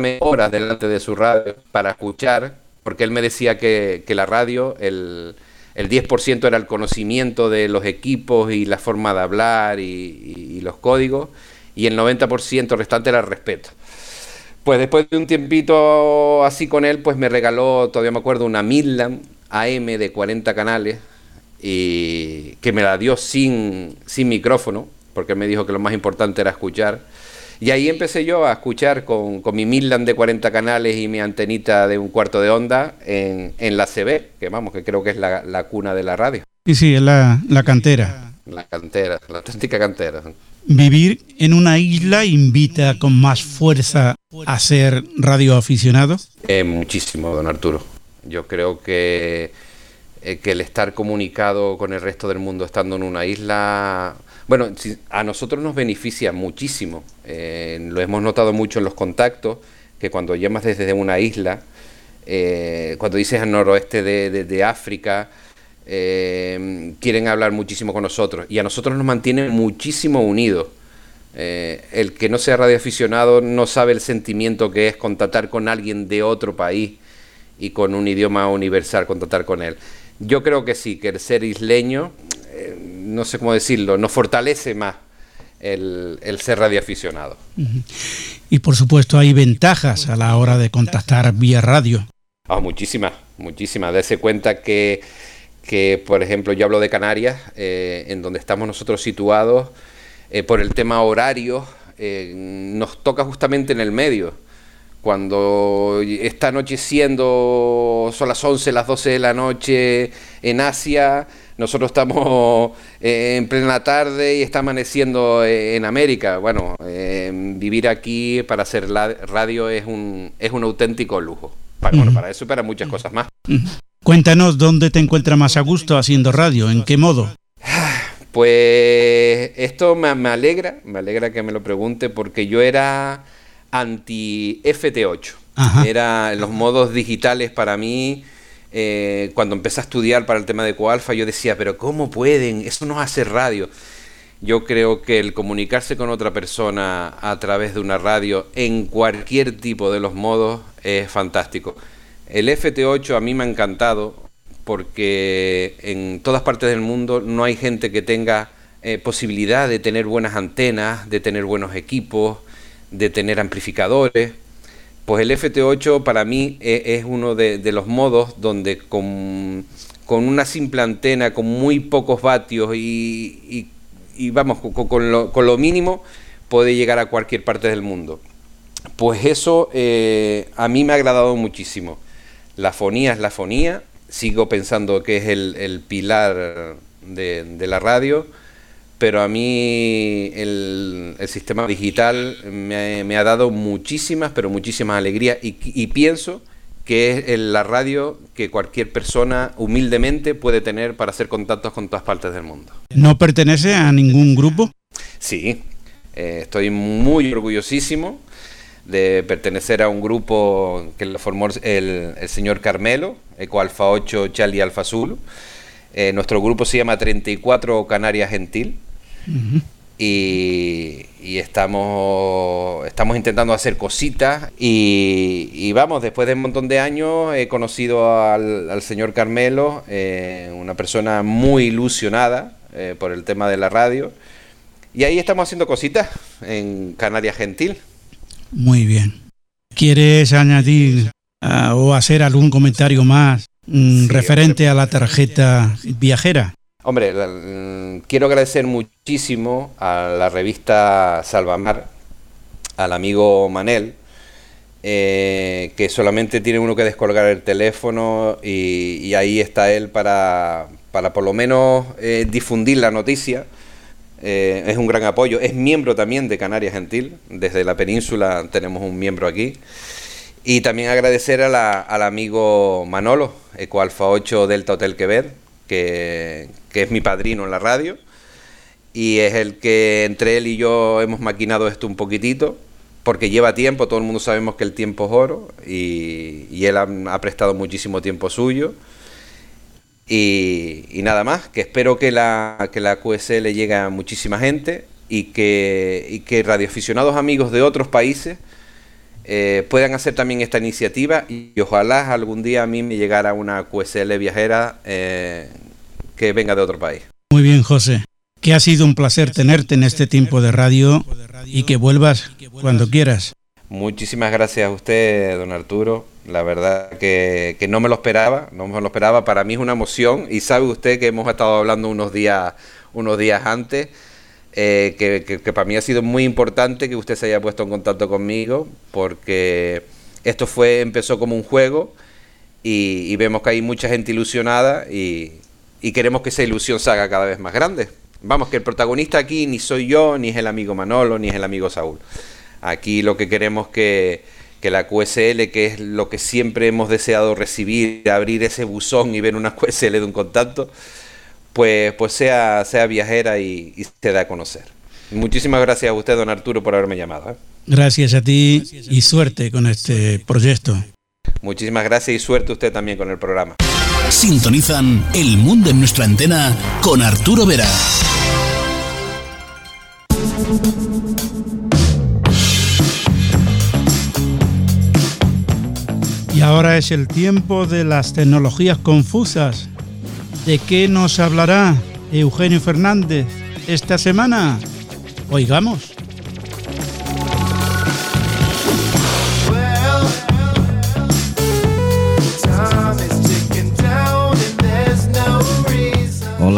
me horas delante de su radio para escuchar porque él me decía que, la radio, el, el 10% era el conocimiento de los equipos y la forma de hablar y, los códigos, y el 90% restante era el respeto. Pues después de un tiempito así con él, pues me regaló, todavía me acuerdo, una Midland AM de 40 canales, y que me la dio sin, sin micrófono, porque me dijo que lo más importante era escuchar. Y ahí empecé yo a escuchar con, mi Midland de 40 canales y mi antenita de un cuarto de onda en, la CB, que vamos, que creo que es la, cuna de la radio. Sí, sí, es la, cantera. La cantera, la auténtica cantera. ¿Vivir en una isla invita con más fuerza a ser radioaficionado? Eh, muchísimo, don Arturo. Yo creo que, eh, que el estar comunicado con el resto del mundo estando en una isla bueno, a nosotros nos beneficia muchísimo. Eh, lo hemos notado mucho en los contactos, que cuando llamas desde una isla, eh, cuando dices al noroeste de, África, eh, quieren hablar muchísimo con nosotros. Y a nosotros nos mantiene muchísimo unidos. el que no sea radioaficionado no sabe el sentimiento que es contactar con alguien de otro país y con un idioma universal, contactar con él. Yo creo que sí, que el ser isleño no sé cómo decirlo, nos fortalece más el, ser radioaficionado. Y por supuesto hay ventajas a la hora de contactar vía radio. Ah, muchísimas, muchísimas. Dese cuenta que, que, por ejemplo, yo hablo de Canarias, eh, en donde estamos nosotros situados, eh, por el tema horario, eh, nos toca justamente en el medio. Cuando está anocheciendo, son las 11, las 12 de la noche en Asia, nosotros estamos eh, en plena tarde y está amaneciendo eh, en América. Bueno, eh, vivir aquí para hacer radio es un, es un auténtico lujo. Para, Bueno, para eso y para muchas cosas más. Cuéntanos dónde te encuentras más a gusto haciendo radio, en qué modo. Pues esto me, me alegra, me alegra que me lo pregunte porque yo era anti FT8. Era los modos digitales para mí eh, cuando empecé a estudiar para el tema de Coalfa, yo decía, pero ¿cómo pueden? Eso no hace radio. Yo creo que el comunicarse con otra persona a través de una radio en cualquier tipo de los modos es fantástico. El FT8 a mí me ha encantado porque en todas partes del mundo no hay gente que tenga eh, posibilidad de tener buenas antenas, de tener buenos equipos, de tener amplificadores. Pues el FT8 para mí e, es, uno de, los modos donde con, una simple antena, con muy pocos vatios y, vamos, con, lo, mínimo puede llegar a cualquier parte del mundo. Pues eso eh, a mí me ha agradado muchísimo. La fonía es la fonía, sigo pensando que es el, pilar de la radio pero a mí el, sistema digital me, ha dado muchísimas, pero muchísimas alegrías y, pienso que es la radio que cualquier persona humildemente puede tener para hacer contactos con todas partes del mundo. ¿No pertenece a ningún grupo? Sí, eh, estoy muy orgullosísimo de pertenecer a un grupo que lo formó el, señor Carmelo, Eco Alfa 8 Charlie Alfa Azul. Eh, nuestro grupo se llama 34 Canarias Gentil y, estamos, estamos intentando hacer cositas y, vamos, después de un montón de años he conocido al, señor Carmelo, eh, una persona muy ilusionada eh, por el tema de la radio y ahí estamos haciendo cositas en Canarias Gentil. Muy bien. ¿Quieres añadir ah, o hacer algún comentario más mm, referente a la tarjeta viajera? Hombre, quiero agradecer muchísimo a la revista Salvamar, al amigo Manel, eh, que solamente tiene uno que descolgar el teléfono y, ahí está él para, para por lo menos eh, difundir la noticia. Eh, es un gran apoyo. Es miembro también de Canarias Gentil. Desde la península tenemos un miembro aquí. Y también agradecer al amigo Manolo, Ecoalfa 8 Delta Hotel Quebec, que, que es mi padrino en la radio. Y es el que entre él y yo hemos maquinado esto un poquitito, porque lleva tiempo, todo el mundo sabemos que el tiempo es oro, y, él ha, prestado muchísimo tiempo suyo. Y, nada más, que espero que la, que la QSL llegue a muchísima gente y que, y que radioaficionados amigos de otros países eh, puedan hacer también esta iniciativa y, ojalá algún día a mí me llegara una QSL viajera eh, que venga de otro país. Muy bien, José. Que ha sido un placer tenerte en este tiempo de radio y que vuelvas cuando quieras. Muchísimas gracias a usted, don Arturo. La verdad que, que, no me lo esperaba, no me lo esperaba. Para mí es una emoción y sabe usted que hemos estado hablando unos días, unos días antes eh, que, para mí ha sido muy importante que usted se haya puesto en contacto conmigo, porque esto fue empezó como un juego y, vemos que hay mucha gente ilusionada y, queremos que esa ilusión se haga cada vez más grande. Vamos, que el protagonista aquí ni soy yo, ni es el amigo Manolo, ni es el amigo Saúl. Aquí lo que queremos que, que la QSL, que es lo que siempre hemos deseado recibir, abrir ese buzón y ver una QSL de un contacto, pues, pues sea, sea viajera y, se da a conocer. Muchísimas gracias a usted, don Arturo, por haberme llamado. ¿eh? Gracias a ti y suerte con este proyecto. Muchísimas gracias y suerte usted también con el programa. Sintonizan El Mundo en nuestra antena con Arturo Vera. Y ahora es el tiempo de las tecnologías confusas ¿De qué nos hablará Eugenio Fernández esta semana? Oigamos.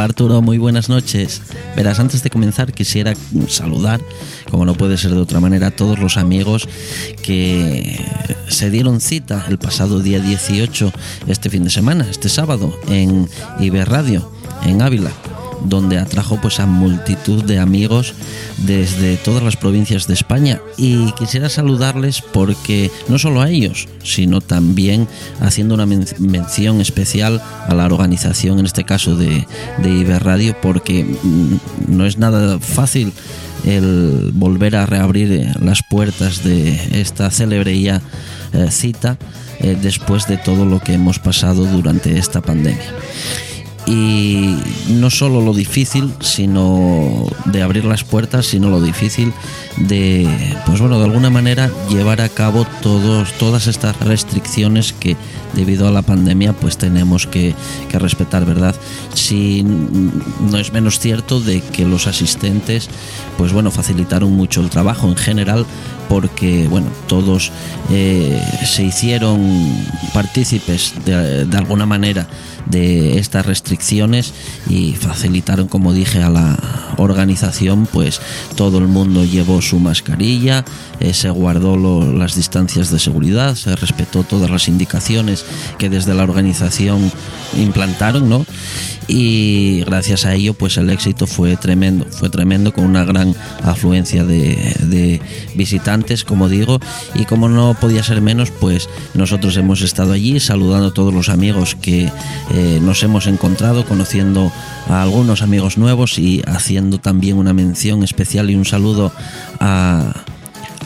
Arturo, muy buenas noches. Verás, antes de comenzar quisiera saludar, como no puede ser de otra manera, a todos los amigos que se dieron cita el pasado día 18, este fin de semana, este sábado, en Iberradio, en Ávila donde atrajo pues a multitud de amigos desde todas las provincias de España. Y quisiera saludarles porque no solo a ellos, sino también haciendo una mención especial a la organización, en este caso de, de Iberradio, porque mm, no es nada fácil el volver a reabrir eh, las puertas de esta célebre ya eh, cita eh, después de todo lo que hemos pasado durante esta pandemia y no solo lo difícil sino de abrir las puertas sino lo difícil de pues bueno de alguna manera llevar a cabo todos todas estas restricciones que debido a la pandemia pues tenemos que, que respetar verdad si no es menos cierto de que los asistentes pues bueno facilitaron mucho el trabajo en general porque bueno todos eh, se hicieron partícipes de, de alguna manera de estas restricciones y facilitaron, como dije, a la organización, pues todo el mundo llevó su mascarilla, eh, se guardó las distancias de seguridad, se respetó todas las indicaciones que desde la organización implantaron, ¿no? Y gracias a ello pues el éxito fue tremendo, fue tremendo con una gran afluencia de, visitantes como digo y como no podía ser menos pues nosotros hemos estado allí saludando a todos los amigos que eh, nos hemos encontrado, conociendo a algunos amigos nuevos y haciendo también una mención especial y un saludo a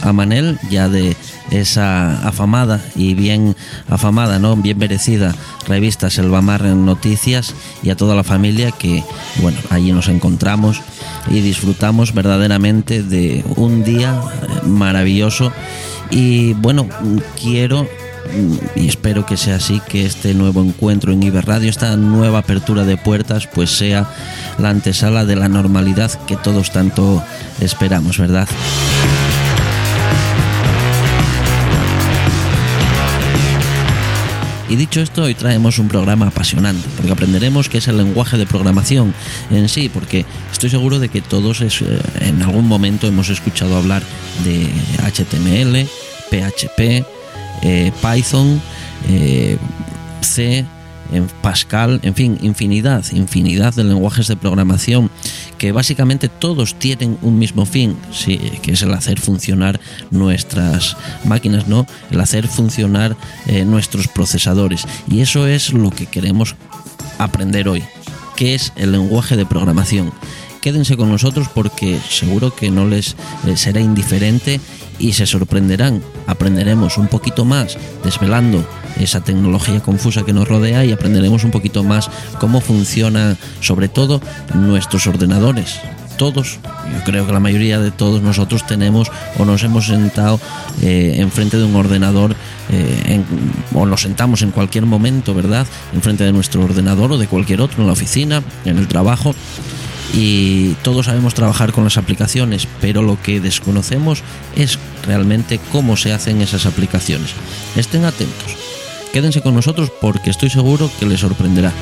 a Manel, ya de esa afamada y bien afamada, ¿no? bien merecida revista Selvamar en Noticias y a toda la familia que, bueno, allí nos encontramos y disfrutamos verdaderamente de un día maravilloso y bueno, quiero y espero que sea así, que este nuevo encuentro en Iberradio, esta nueva apertura de puertas, pues sea la antesala de la normalidad que todos tanto esperamos, ¿verdad? Y dicho esto, hoy traemos un programa apasionante, porque aprenderemos qué es el lenguaje de programación en sí, porque estoy seguro de que todos eh, en algún momento hemos escuchado hablar de HTML, PHP, eh, Python, eh, C, en Pascal, en fin, infinidad, infinidad de lenguajes de programación que básicamente todos tienen un mismo fin, que es el hacer funcionar nuestras máquinas, ¿no? El hacer funcionar eh, nuestros procesadores. Y eso es lo que queremos aprender hoy, que es el lenguaje de programación. Quédense con nosotros porque seguro que no les eh, será indiferente y se sorprenderán. Aprenderemos un poquito más desvelando esa tecnología confusa que nos rodea y aprenderemos un poquito más cómo funcionan sobre todo nuestros ordenadores. Todos, yo creo que la mayoría de todos nosotros tenemos o nos hemos sentado eh, enfrente de un ordenador eh, o nos sentamos en cualquier momento, ¿verdad? Enfrente de nuestro ordenador o de cualquier otro, en la oficina, en el trabajo y todos sabemos trabajar con las aplicaciones, pero lo que desconocemos es realmente cómo se hacen esas aplicaciones. Estén atentos, quédense con nosotros porque estoy seguro que les sorprenderá.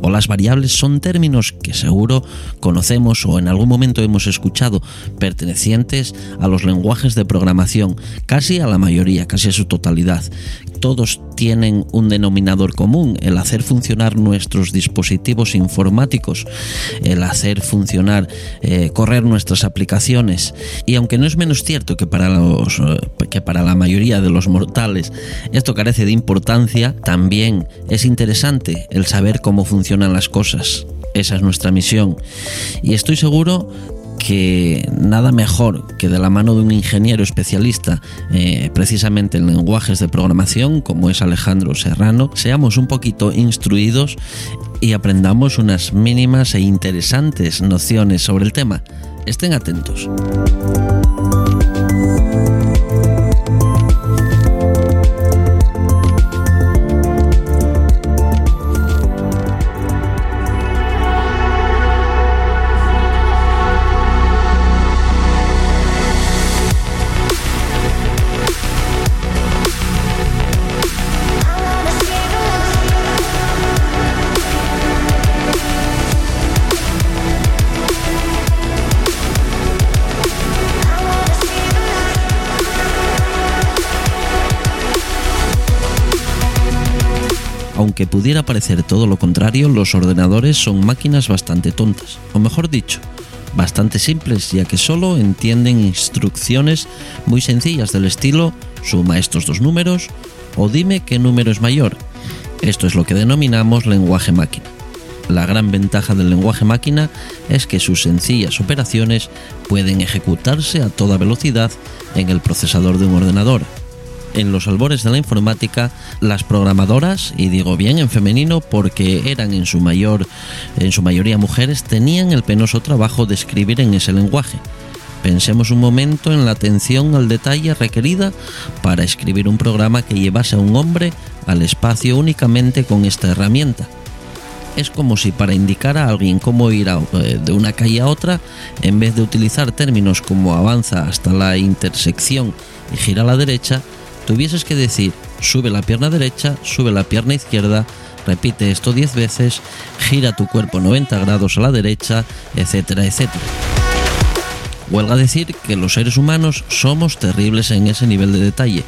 O las variables son términos que seguro conocemos o en algún momento hemos escuchado pertenecientes a los lenguajes de programación, casi a la mayoría, casi a su totalidad. Todos tienen un denominador común, el hacer funcionar nuestros dispositivos informáticos, el hacer funcionar, eh, correr nuestras aplicaciones. Y aunque no es menos cierto que para, los, eh, que para la mayoría de los mortales esto carece de importancia, también es interesante el saber cómo funcionan las cosas. Esa es nuestra misión. Y estoy seguro que nada mejor que de la mano de un ingeniero especialista eh, precisamente en lenguajes de programación como es Alejandro Serrano, seamos un poquito instruidos y aprendamos unas mínimas e interesantes nociones sobre el tema. Estén atentos. Aunque pudiera parecer todo lo contrario, los ordenadores son máquinas bastante tontas, o mejor dicho, bastante simples, ya que solo entienden instrucciones muy sencillas del estilo suma estos dos números o dime qué número es mayor. Esto es lo que denominamos lenguaje máquina. La gran ventaja del lenguaje máquina es que sus sencillas operaciones pueden ejecutarse a toda velocidad en el procesador de un ordenador, en los albores de la informática, las programadoras, y digo bien en femenino porque eran en su mayor en su mayoría mujeres, tenían el penoso trabajo de escribir en ese lenguaje. Pensemos un momento en la atención al detalle requerida para escribir un programa que llevase a un hombre al espacio únicamente con esta herramienta. Es como si para indicar a alguien cómo ir a- eh, de una calle a otra, en vez de utilizar términos como avanza hasta la intersección y gira a la derecha, tuvieses que decir sube la pierna derecha, sube la pierna izquierda, repite esto 10 veces, gira tu cuerpo 90 grados a la derecha, etcétera, etcétera. Huelga decir que los seres humanos somos terribles en ese nivel de detalle.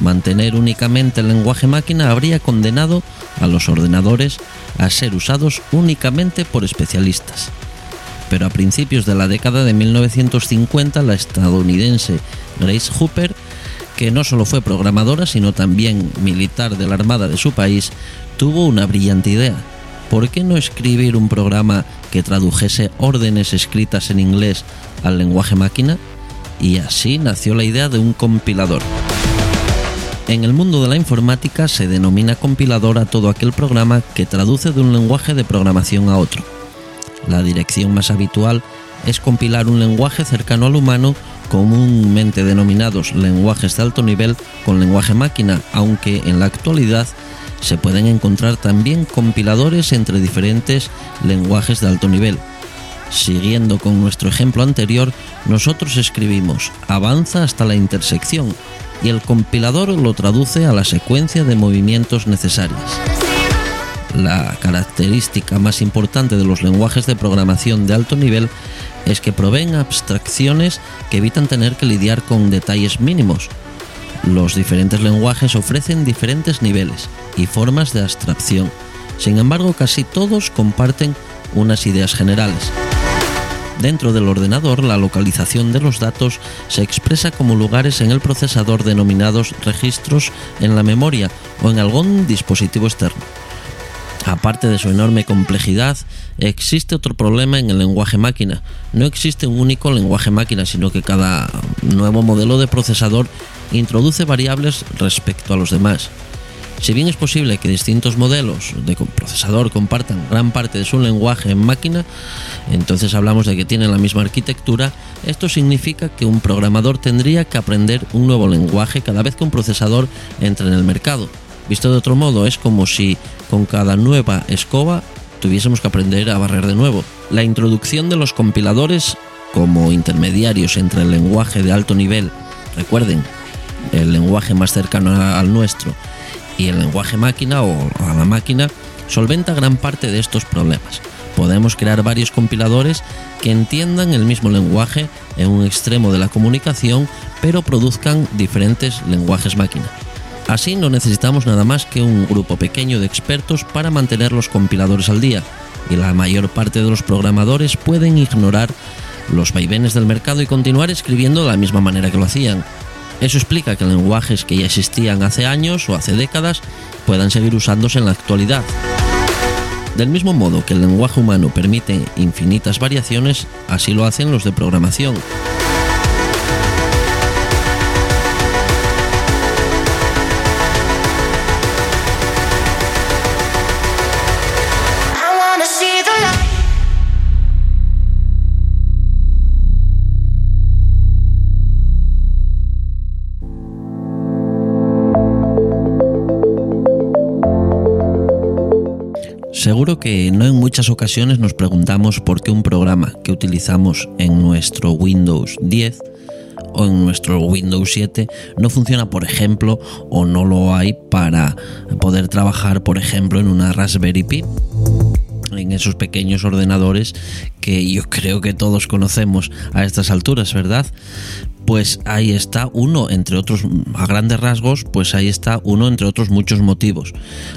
Mantener únicamente el lenguaje máquina habría condenado a los ordenadores a ser usados únicamente por especialistas. pero a principios de la década de 1950 la estadounidense Grace Hooper, que no solo fue programadora sino también militar de la Armada de su país, tuvo una brillante idea. ¿Por qué no escribir un programa que tradujese órdenes escritas en inglés al lenguaje máquina? Y así nació la idea de un compilador. En el mundo de la informática se denomina compilador a todo aquel programa que traduce de un lenguaje de programación a otro. La dirección más habitual es compilar un lenguaje cercano al humano, comúnmente denominados lenguajes de alto nivel con lenguaje máquina, aunque en la actualidad se pueden encontrar también compiladores entre diferentes lenguajes de alto nivel. Siguiendo con nuestro ejemplo anterior, nosotros escribimos avanza hasta la intersección y el compilador lo traduce a la secuencia de movimientos necesarias. La característica más importante de los lenguajes de programación de alto nivel es que proveen abstracciones que evitan tener que lidiar con detalles mínimos. Los diferentes lenguajes ofrecen diferentes niveles y formas de abstracción. Sin embargo, casi todos comparten unas ideas generales. Dentro del ordenador, la localización de los datos se expresa como lugares en el procesador denominados registros en la memoria o en algún dispositivo externo. Aparte de su enorme complejidad, existe otro problema en el lenguaje máquina. No existe un único lenguaje máquina, sino que cada nuevo modelo de procesador introduce variables respecto a los demás. Si bien es posible que distintos modelos de procesador compartan gran parte de su lenguaje en máquina, entonces hablamos de que tienen la misma arquitectura, esto significa que un programador tendría que aprender un nuevo lenguaje cada vez que un procesador entre en el mercado. Visto de otro modo, es como si con cada nueva escoba tuviésemos que aprender a barrer de nuevo. La introducción de los compiladores como intermediarios entre el lenguaje de alto nivel, recuerden, el lenguaje más cercano al nuestro, y el lenguaje máquina o a la máquina solventa gran parte de estos problemas. Podemos crear varios compiladores que entiendan el mismo lenguaje en un extremo de la comunicación, pero produzcan diferentes lenguajes máquina. Así no necesitamos nada más que un grupo pequeño de expertos para mantener los compiladores al día, y la mayor parte de los programadores pueden ignorar los vaivenes del mercado y continuar escribiendo de la misma manera que lo hacían, eso explica que lenguajes que ya existían hace años o hace décadas puedan seguir usándose en la actualidad. Del mismo modo que el lenguaje humano permite infinitas variaciones, así lo hacen los de programación. Seguro que no en muchas ocasiones nos preguntamos por qué un programa que utilizamos en nuestro Windows 10 o en nuestro Windows 7 no funciona, por ejemplo, o no lo hay para poder trabajar, por ejemplo, en una Raspberry Pi en esos pequeños ordenadores que yo creo que todos conocemos a estas alturas, ¿verdad? pues ahí está uno, entre otros, a grandes rasgos, pues ahí está uno, entre otros muchos motivos.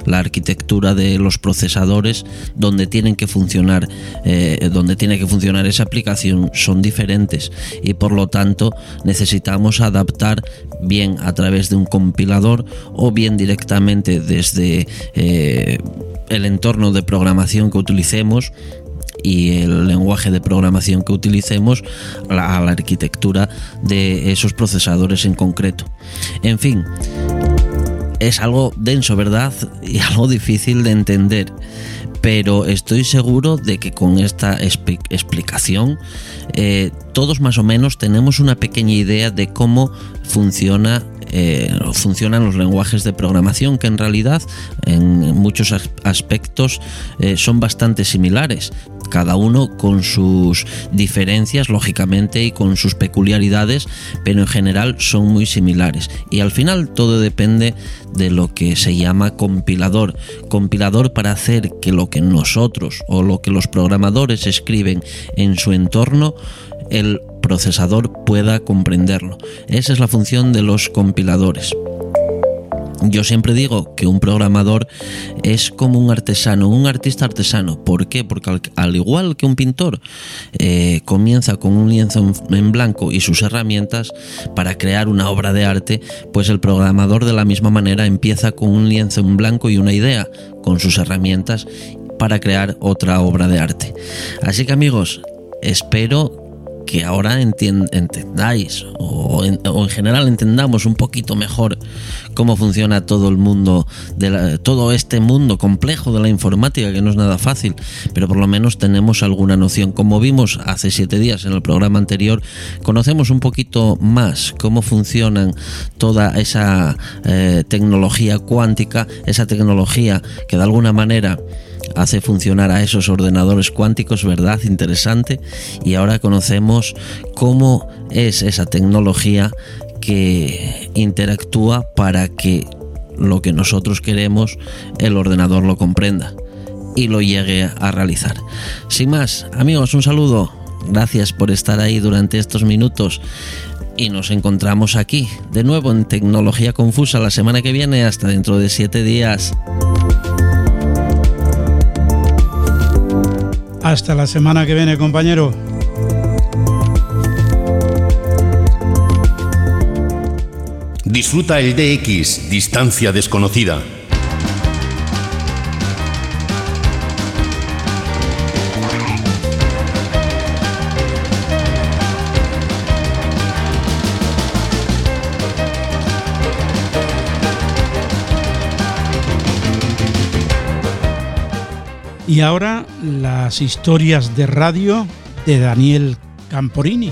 La arquitectura de los procesadores, donde tienen que funcionar, eh, donde tiene que funcionar esa aplicación, son diferentes y por lo tanto necesitamos adaptar bien a través de un compilador o bien directamente desde eh, el entorno de programación que utilicemos y el lenguaje de programación que utilicemos a la, arquitectura de esos procesadores en concreto. En fin, es algo denso, ¿verdad? Y algo difícil de entender. Pero estoy seguro de que con esta explicación eh, todos más o menos tenemos una pequeña idea de cómo eh, funcionan los lenguajes de programación que en realidad en muchos aspectos eh, son bastante similares cada uno con sus diferencias, lógicamente, y con sus peculiaridades, pero en general son muy similares. Y al final todo depende de lo que se llama compilador. Compilador para hacer que lo que nosotros o lo que los programadores escriben en su entorno, el procesador pueda comprenderlo. Esa es la función de los compiladores. Yo siempre digo que un programador es como un artesano, un artista artesano. ¿Por qué? Porque al, igual que un pintor eh, comienza con un lienzo en, blanco y sus herramientas para crear una obra de arte, pues el programador de la misma manera empieza con un lienzo en blanco y una idea, con sus herramientas para crear otra obra de arte. Así que amigos, espero que ahora entendáis o en, general entendamos un poquito mejor cómo funciona todo el mundo, de todo este mundo complejo de la informática, que no es nada fácil, pero por lo menos tenemos alguna noción. Como vimos hace siete días en el programa anterior, conocemos un poquito más cómo funcionan toda esa eh, tecnología cuántica, esa tecnología que de alguna manera hace funcionar a esos ordenadores cuánticos, ¿verdad? Interesante. Y ahora conocemos cómo es esa tecnología que interactúa para que lo que nosotros queremos el ordenador lo comprenda y lo llegue a realizar. Sin más, amigos, un saludo. Gracias por estar ahí durante estos minutos y nos encontramos aquí de nuevo en Tecnología Confusa la semana que viene hasta dentro de siete días. Hasta la semana que viene, compañero. Disfruta el DX, distancia desconocida Y ahora las historias de radio de Daniel Camporini.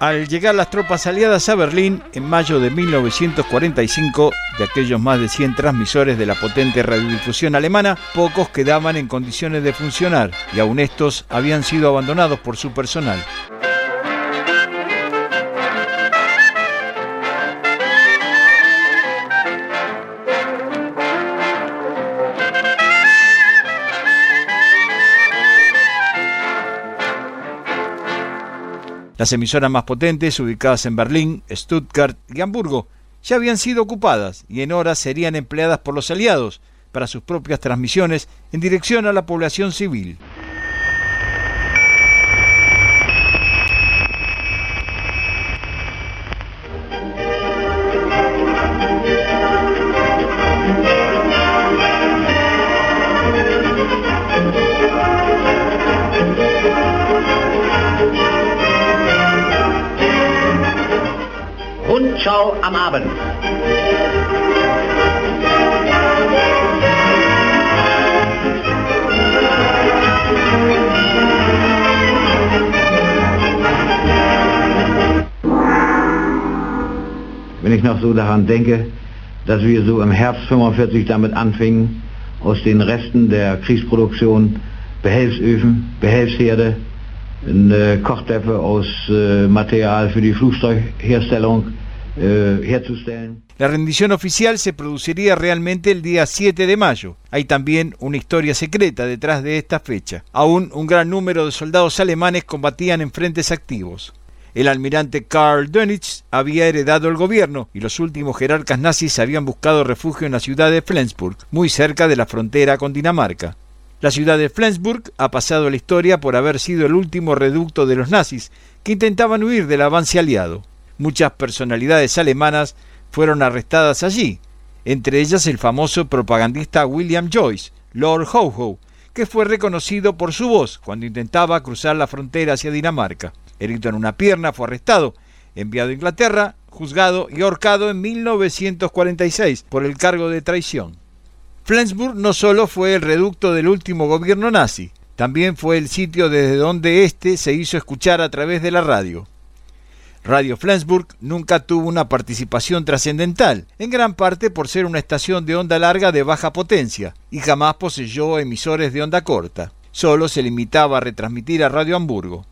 Al llegar las tropas aliadas a Berlín en mayo de 1945, de aquellos más de 100 transmisores de la potente radiodifusión alemana, pocos quedaban en condiciones de funcionar y aún estos habían sido abandonados por su personal. Las emisoras más potentes, ubicadas en Berlín, Stuttgart y Hamburgo, ya habían sido ocupadas y en horas serían empleadas por los aliados para sus propias transmisiones en dirección a la población civil. Rundschau am Abend. Wenn ich noch so daran denke, dass wir so im Herbst 45 damit anfingen, aus den Resten der Kriegsproduktion Behelfsöfen, Behelfsherde, eine Kochtöpfe aus äh, Material für die Flugzeugherstellung, Eh, La rendición oficial se produciría realmente el día 7 de mayo. Hay también una historia secreta detrás de esta fecha. Aún un gran número de soldados alemanes combatían en frentes activos. El almirante Karl Dönitz había heredado el gobierno y los últimos jerarcas nazis habían buscado refugio en la ciudad de Flensburg, muy cerca de la frontera con Dinamarca. La ciudad de Flensburg ha pasado la historia por haber sido el último reducto de los nazis que intentaban huir del avance aliado. Muchas personalidades alemanas fueron arrestadas allí, entre ellas el famoso propagandista William Joyce, Lord Howe, que fue reconocido por su voz cuando intentaba cruzar la frontera hacia Dinamarca. Herido en una pierna, fue arrestado, enviado a Inglaterra, juzgado y ahorcado en 1946 por el cargo de traición. Flensburg no solo fue el reducto del último gobierno nazi, también fue el sitio desde donde éste se hizo escuchar a través de la radio. Radio Flensburg nunca tuvo una participación trascendental, en gran parte por ser una estación de onda larga de baja potencia, y jamás poseyó emisores de onda corta. Solo se limitaba a retransmitir a Radio Hamburgo.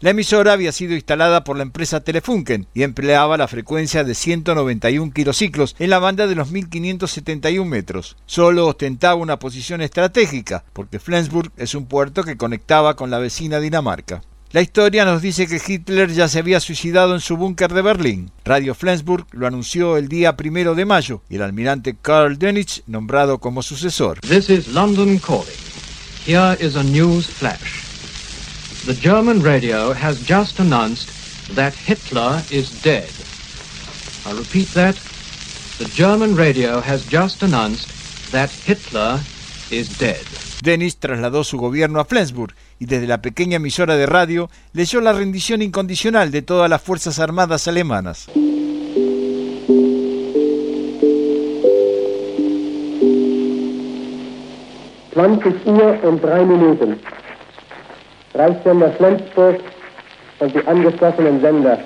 La emisora había sido instalada por la empresa Telefunken y empleaba la frecuencia de 191 kilociclos en la banda de los 1571 metros. Solo ostentaba una posición estratégica, porque Flensburg es un puerto que conectaba con la vecina Dinamarca. La historia nos dice que Hitler ya se había suicidado en su búnker de Berlín. Radio Flensburg lo anunció el día primero de mayo y el almirante Karl Dönitz nombrado como sucesor. This is London calling. Here is a news flash. The German radio has just announced that Hitler is dead. I repeat that. The German radio has just announced that Hitler is dead. Dennis trasladó su gobierno a Flensburg y desde la pequeña emisora de radio leyó la rendición incondicional de todas las Fuerzas Armadas alemanas. Uhr und drei Minuten. Reichssender Flensburg und die angeschlossenen Sender.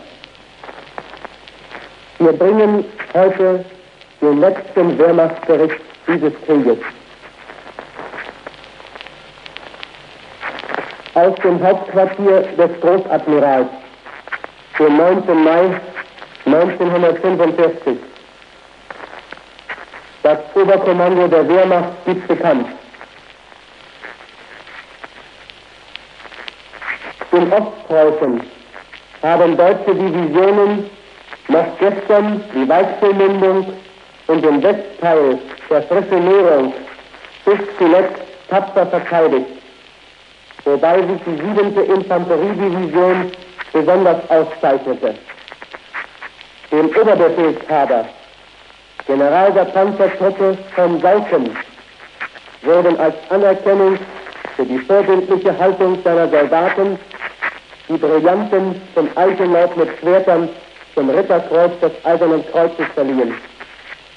Wir bringen heute den letzten Wehrmachtsbericht dieses Krieges. Aus dem Hauptquartier des Großadmirals, den 9. Mai 1945. Das Oberkommando der Wehrmacht gibt bekannt. In Ostpreußen haben deutsche Divisionen noch gestern die Weichselmündung und den Westteil der Frische Nährung bis zuletzt tapfer verteidigt, wobei sich die 7. Infanteriedivision besonders auszeichnete. Dem Oberbefehlshaber, General der Panzertruppe von Sauken, wurden als Anerkennung für die vorbildliche Haltung seiner Soldaten die Brillanten zum Eichenlauf mit Schwertern zum Ritterkreuz des Eisernen Kreuzes verliehen.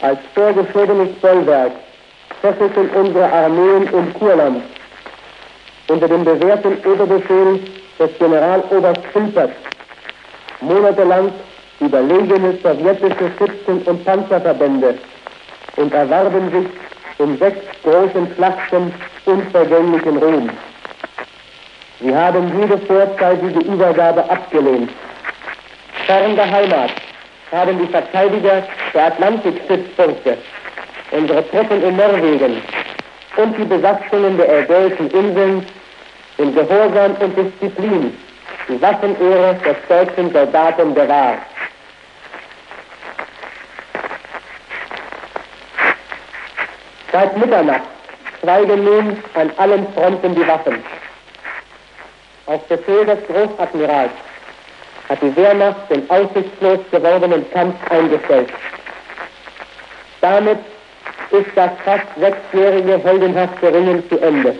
Als vorgeschobenes Bollwerk fesselten unsere Armeen im Kurland unter dem bewährten Oberbefehl des Generaloberst Filpert monatelang überlegene sowjetische Schützen- und Panzerverbände und erwarben sich in sechs großen Schlachten unvergänglichen Ruhm. Sie haben jede vorzeitige Übergabe abgelehnt. Fern der Heimat haben die Verteidiger der Atlantikstützpunkte, unsere Truppen in Norwegen und die Besatzungen der Ägäischen Inseln in Gehorsam und Disziplin die Waffenehre des deutschen Soldaten bewahrt. Seit Mitternacht schweigen nun an allen Fronten die Waffen. Auf Befehl des Großadmirals hat die Wehrmacht den aussichtslos gewordenen Kampf eingestellt. Damit ist das fast sechsjährige heldenhafte Ringen zu Ende.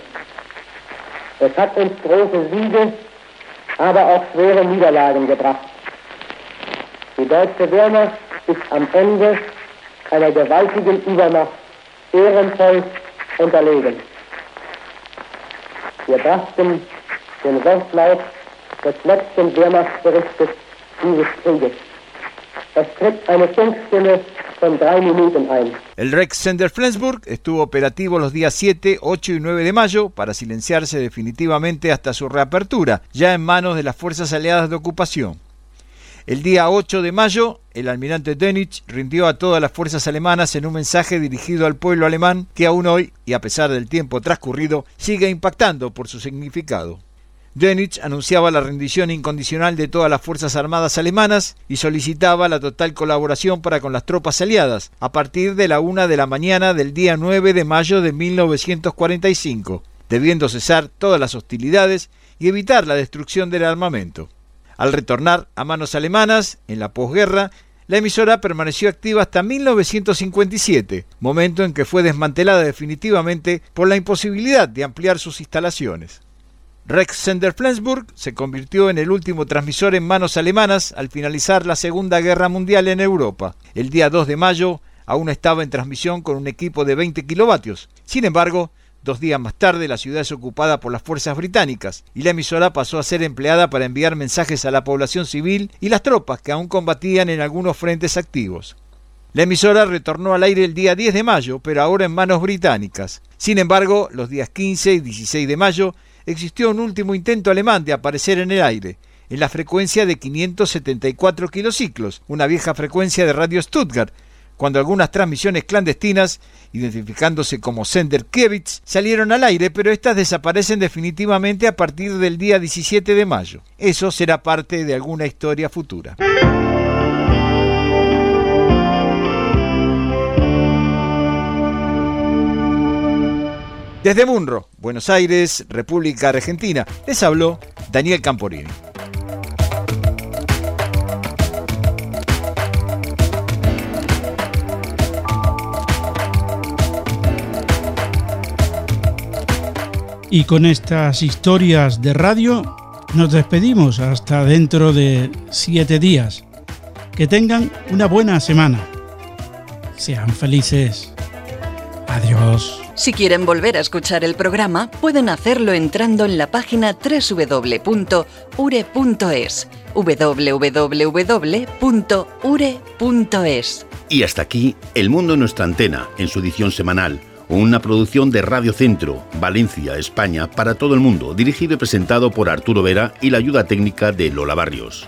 Es hat uns große Siege, aber auch schwere Niederlagen gebracht. Die deutsche Wehrmacht ist am Ende einer gewaltigen Übermacht ehrenvoll unterlegen. Wir brachten den Wortlaut des letzten Wehrmachtsberichtes dieses Krieges. El Rex Sender Flensburg estuvo operativo los días 7, 8 y 9 de mayo para silenciarse definitivamente hasta su reapertura, ya en manos de las fuerzas aliadas de ocupación. El día 8 de mayo, el almirante Dönitz rindió a todas las fuerzas alemanas en un mensaje dirigido al pueblo alemán que aún hoy, y a pesar del tiempo transcurrido, sigue impactando por su significado. Dönitz anunciaba la rendición incondicional de todas las Fuerzas Armadas alemanas y solicitaba la total colaboración para con las tropas aliadas a partir de la una de la mañana del día 9 de mayo de 1945, debiendo cesar todas las hostilidades y evitar la destrucción del armamento. Al retornar a manos alemanas, en la posguerra, la emisora permaneció activa hasta 1957, momento en que fue desmantelada definitivamente por la imposibilidad de ampliar sus instalaciones. Rex Sender Flensburg se convirtió en el último transmisor en manos alemanas al finalizar la Segunda Guerra Mundial en Europa. El día 2 de mayo aún estaba en transmisión con un equipo de 20 kilovatios. Sin embargo, dos días más tarde la ciudad es ocupada por las fuerzas británicas y la emisora pasó a ser empleada para enviar mensajes a la población civil y las tropas que aún combatían en algunos frentes activos. La emisora retornó al aire el día 10 de mayo, pero ahora en manos británicas. Sin embargo, los días 15 y 16 de mayo existió un último intento alemán de aparecer en el aire. en la frecuencia de 574 kilociclos, una vieja frecuencia de Radio Stuttgart, cuando algunas transmisiones clandestinas, identificándose como Sender Kiewicz, salieron al aire, pero estas desaparecen definitivamente a partir del día 17 de mayo. Eso será parte de alguna historia futura. Desde Munro, Buenos Aires, República Argentina, les habló Daniel Camporini. Y con estas historias de radio nos despedimos hasta dentro de siete días. Que tengan una buena semana. Sean felices. Adiós. Si quieren volver a escuchar el programa, pueden hacerlo entrando en la página www.ure.es www.ure.es Y hasta aquí, El Mundo en nuestra antena, en su edición semanal. Una producción de Radio Centro, Valencia, España, para todo el mundo, dirigido y presentado por Arturo Vera y la ayuda técnica de Lola Barrios.